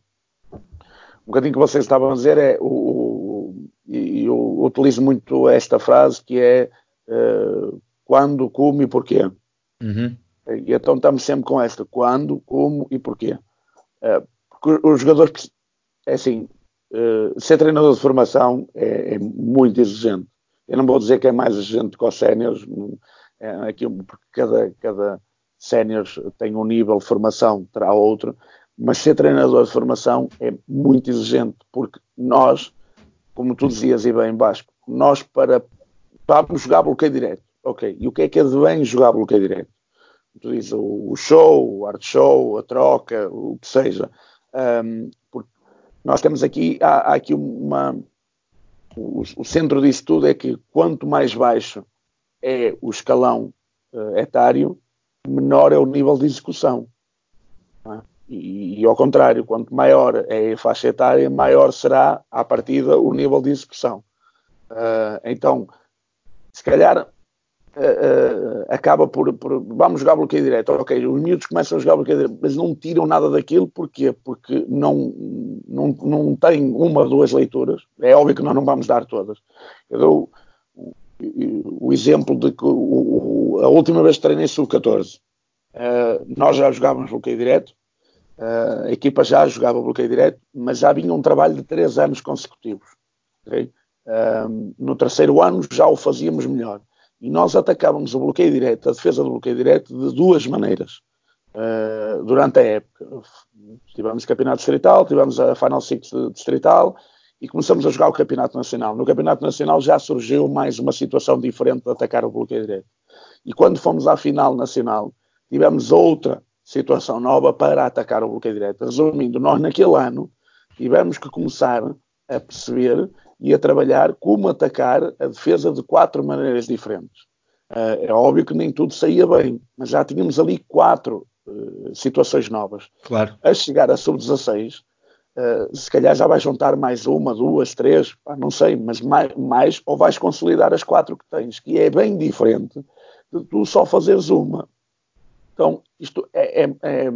bocadinho que vocês estavam a dizer, é o, o e eu utilizo muito esta frase que é uh, quando, como e porquê. Uhum. E então estamos sempre com esta, quando, como e porquê. Uh, os jogadores, é assim, uh, ser treinador de formação é, é, muito exigente. Eu não vou dizer que é mais exigente que os séniores, é, aqui, porque cada, cada sénior tem um nível de formação, terá outro, mas ser treinador de formação é muito exigente, porque nós, como tu dizias e bem Vasco, nós para vamos jogar bloqueio direto, ok, e o que é que advém jogar bloqueio direto? Tu dizes o, show, o art show, a troca, o que seja, um, porque nós temos aqui, há, há aqui uma, o, o, centro disso tudo é que quanto mais baixo é o escalão uh, etário, menor é o nível de execução. É? E, e, ao contrário, quanto maior é a faixa etária, maior será, à partida, o nível de execução. Uh, então, se calhar, uh, uh, acaba por, por, Vamos jogar bloqueio direto. Ok, os miúdos começam a jogar bloqueio direto, mas não tiram nada daquilo. Porquê? Porque não, não, não têm uma ou duas leituras. É óbvio que nós não vamos dar todas. Eu dou o, exemplo de que o, a última vez que treinei sub-14, nós já jogávamos bloqueio direto Uh, a equipa já jogava bloqueio direto, mas já vinha um trabalho de três anos consecutivos. Okay? Uh, no terceiro ano já o fazíamos melhor. E nós atacávamos o bloqueio direto, a defesa do bloqueio direto, de duas maneiras. Uh, durante a época. Tivemos Campeonato Distrital, tivemos a Final Six Distrital e começamos a jogar o Campeonato Nacional. No Campeonato Nacional já surgiu mais uma situação diferente de atacar o bloqueio direto. E quando fomos à final nacional, tivemos outra situação nova para atacar o bloqueio direto. Resumindo, nós naquele ano tivemos que começar a perceber e a trabalhar como atacar a defesa de quatro maneiras diferentes. Uh, é óbvio que nem tudo saía bem, mas já tínhamos ali quatro uh, situações novas. Claro. A chegar a sub-16, uh, se calhar já vais juntar mais uma, duas, três, pá, não sei, mas mais, mais, ou vais consolidar as quatro que tens, que é bem diferente de tu só fazeres uma. Então, isto é, é, é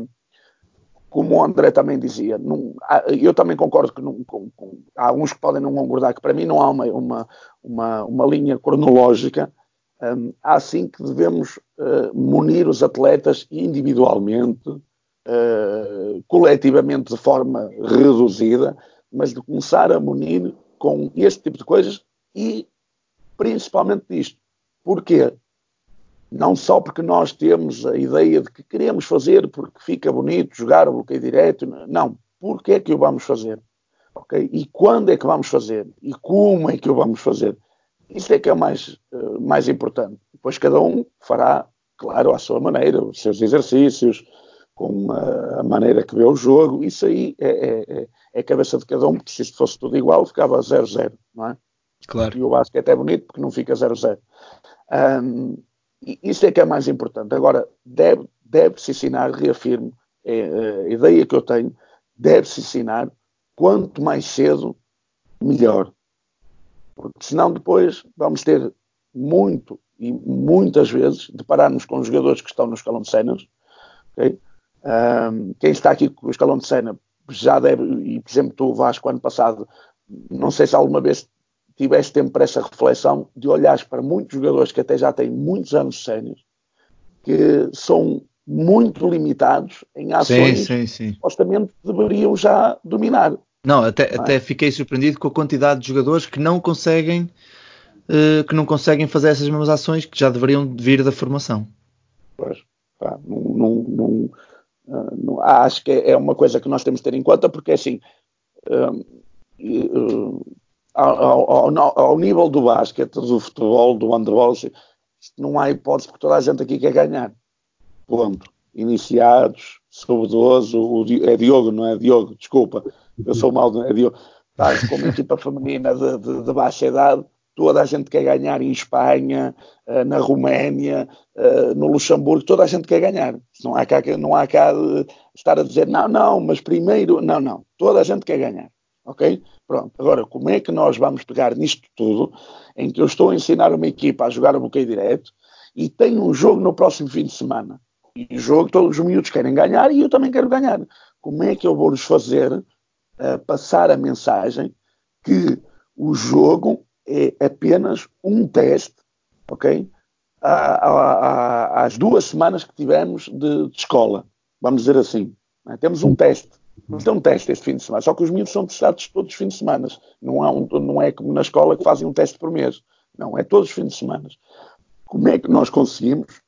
como o André também dizia, não, eu também concordo que não, com, com, há uns que podem não concordar, que para mim não há uma, uma, uma, uma linha cronológica. Um, há sim que devemos uh, munir os atletas individualmente, uh, coletivamente de forma reduzida, mas de começar a munir com este tipo de coisas e principalmente disto. Porquê? não só porque nós temos a ideia de que queremos fazer porque fica bonito jogar o bloqueio direto, não, porque é que o vamos fazer? Okay? E quando é que vamos fazer? E como é que o vamos fazer? Isso é que é mais, uh, mais importante. Depois cada um fará, claro, à sua maneira, os seus exercícios, com a, a maneira que vê o jogo, isso aí é, é, é, é a cabeça de cada um, porque se isto fosse tudo igual, ficava 0-0, não é? Claro. E o basquete é bonito porque não fica 0-0. Um, isso é que é mais importante. Agora, deve, deve-se ensinar, reafirmo, é, a ideia que eu tenho, deve-se ensinar quanto mais cedo, melhor. Porque senão depois vamos ter muito e muitas vezes deparar-nos com jogadores que estão no escalão de cenas. Okay? Um, quem está aqui com o escalão de cena já deve, e por exemplo, tu Vasco, ano passado, não sei se alguma vez tiveste tempo para essa reflexão de olhares para muitos jogadores que até já têm muitos anos sénios, que são muito limitados em ações sim, sim, sim. que supostamente deveriam já dominar. Não, até, não é? até fiquei surpreendido com a quantidade de jogadores que não conseguem uh, que não conseguem fazer essas mesmas ações que já deveriam vir da formação. Pois, pá, não, não, não, não, acho que é uma coisa que nós temos de ter em conta porque assim uh, ao, ao, ao, nível do basquete, do futebol, do handball, não há hipótese porque toda a gente aqui quer ganhar. Ponto. Iniciados, sou idoso, é Diogo, não é Diogo, desculpa, eu sou mal, é Diogo. Estás com uma equipa feminina de, de, de, baixa idade, toda a gente quer ganhar em Espanha, eh, na Roménia, eh, no Luxemburgo, toda a gente quer ganhar. Não há cá, não há cá estar a dizer, não, não, mas primeiro, não, não, toda a gente quer ganhar ok? Pronto, agora como é que nós vamos pegar nisto tudo, em que eu estou a ensinar uma equipa a jogar o bloqueio direto e tenho um jogo no próximo fim de semana, e o jogo todos os miúdos querem ganhar e eu também quero ganhar. Como é que eu vou-lhes fazer uh, passar a mensagem que o jogo é apenas um teste, ok? às duas semanas que tivemos de, de escola, vamos dizer assim. Né? Temos um teste Vamos ter um teste este fim de semana. Só que os miúdos são testados todos os fins de semana. Não um, não é como na escola que fazem um teste por mês. Não, é todos os fins de semana. Como é que nós conseguimos,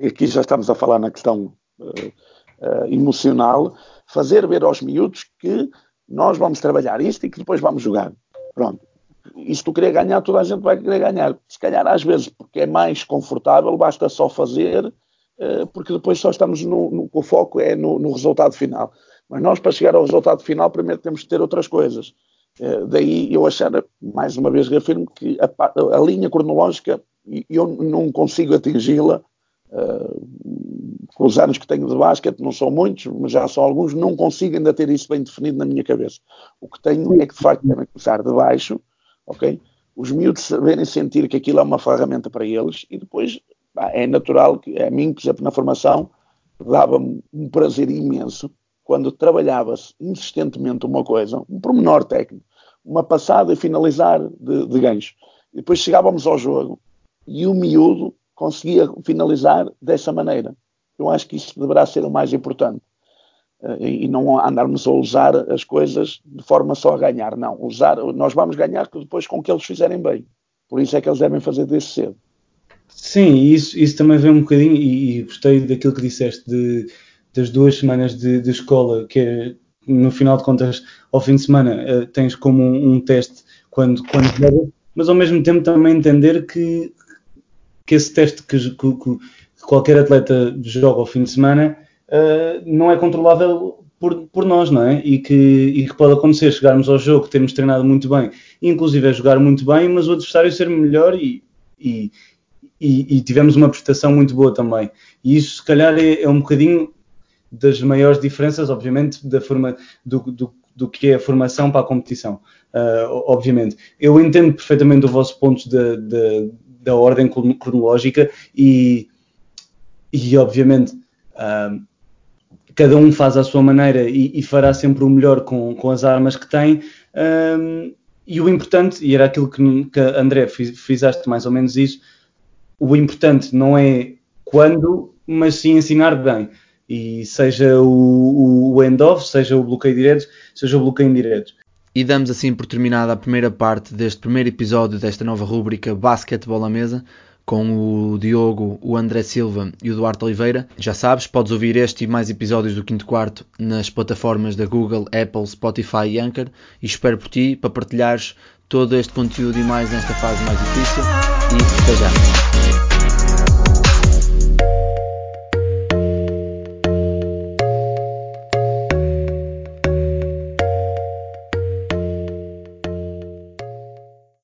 e aqui já estamos a falar na questão uh, uh, emocional, fazer ver aos miúdos que nós vamos trabalhar isto e que depois vamos jogar. Pronto. Se tu querer ganhar, toda a gente vai querer ganhar. Se calhar, às vezes, porque é mais confortável, basta só fazer, uh, porque depois só estamos no, no o foco é no, no resultado final. Mas nós, para chegar ao resultado final, primeiro temos que ter outras coisas. Uh, daí eu achar, mais uma vez reafirmo, que a, a linha cronológica eu não consigo atingi-la. Uh, com os anos que tenho de basquete, não são muitos, mas já são alguns, não consigo ainda ter isso bem definido na minha cabeça. O que tenho é que, de facto, devem começar de baixo, ok? Os miúdos saberem sentir que aquilo é uma ferramenta para eles e depois é natural que a mim, por exemplo, na formação, dava-me um prazer imenso quando trabalhava-se insistentemente uma coisa, um pormenor técnico, uma passada e finalizar de, de gancho. E depois chegávamos ao jogo e o miúdo conseguia finalizar dessa maneira. Eu acho que isso deverá ser o mais importante. Uh, e não andarmos a usar as coisas de forma só a ganhar. Não, usar, nós vamos ganhar depois com o que eles fizerem bem. Por isso é que eles devem fazer desde cedo. Sim, isso, isso também vem um bocadinho, e, e gostei daquilo que disseste de, das duas semanas de, de, escola, que é, no final de contas, ao fim de semana, uh, tens como um, um, teste quando, quando mas ao mesmo tempo também entender que, que esse teste que, que, que qualquer atleta joga ao fim de semana uh, não é controlável por, por, nós, não é? E que, e que pode acontecer chegarmos ao jogo, termos treinado muito bem, inclusive a jogar muito bem, mas o adversário ser melhor e, e, e, e tivemos uma prestação muito boa também. E isso, se calhar, é, é um bocadinho das maiores diferenças, obviamente, da forma do, do, do que é a formação para a competição. Uh, obviamente, eu entendo perfeitamente o vosso ponto da ordem cronológica e, e obviamente, uh, cada um faz à sua maneira e, e, fará sempre o melhor com, com as armas que tem. Uh, e o importante, e era aquilo que, que André fizeste mais ou menos isso, o importante não é quando, mas sim ensinar bem e seja o, o end-off, seja o bloqueio direto, seja o bloqueio indireto. E damos assim por terminada a primeira parte deste primeiro episódio desta nova rúbrica Basquetebol à Mesa, com o Diogo, o André Silva e o Duarte Oliveira. Já sabes, podes ouvir este e mais episódios do Quinto Quarto nas plataformas da Google, Apple, Spotify e Anchor e espero por ti para partilhares todo este conteúdo e mais nesta fase mais difícil. E até já!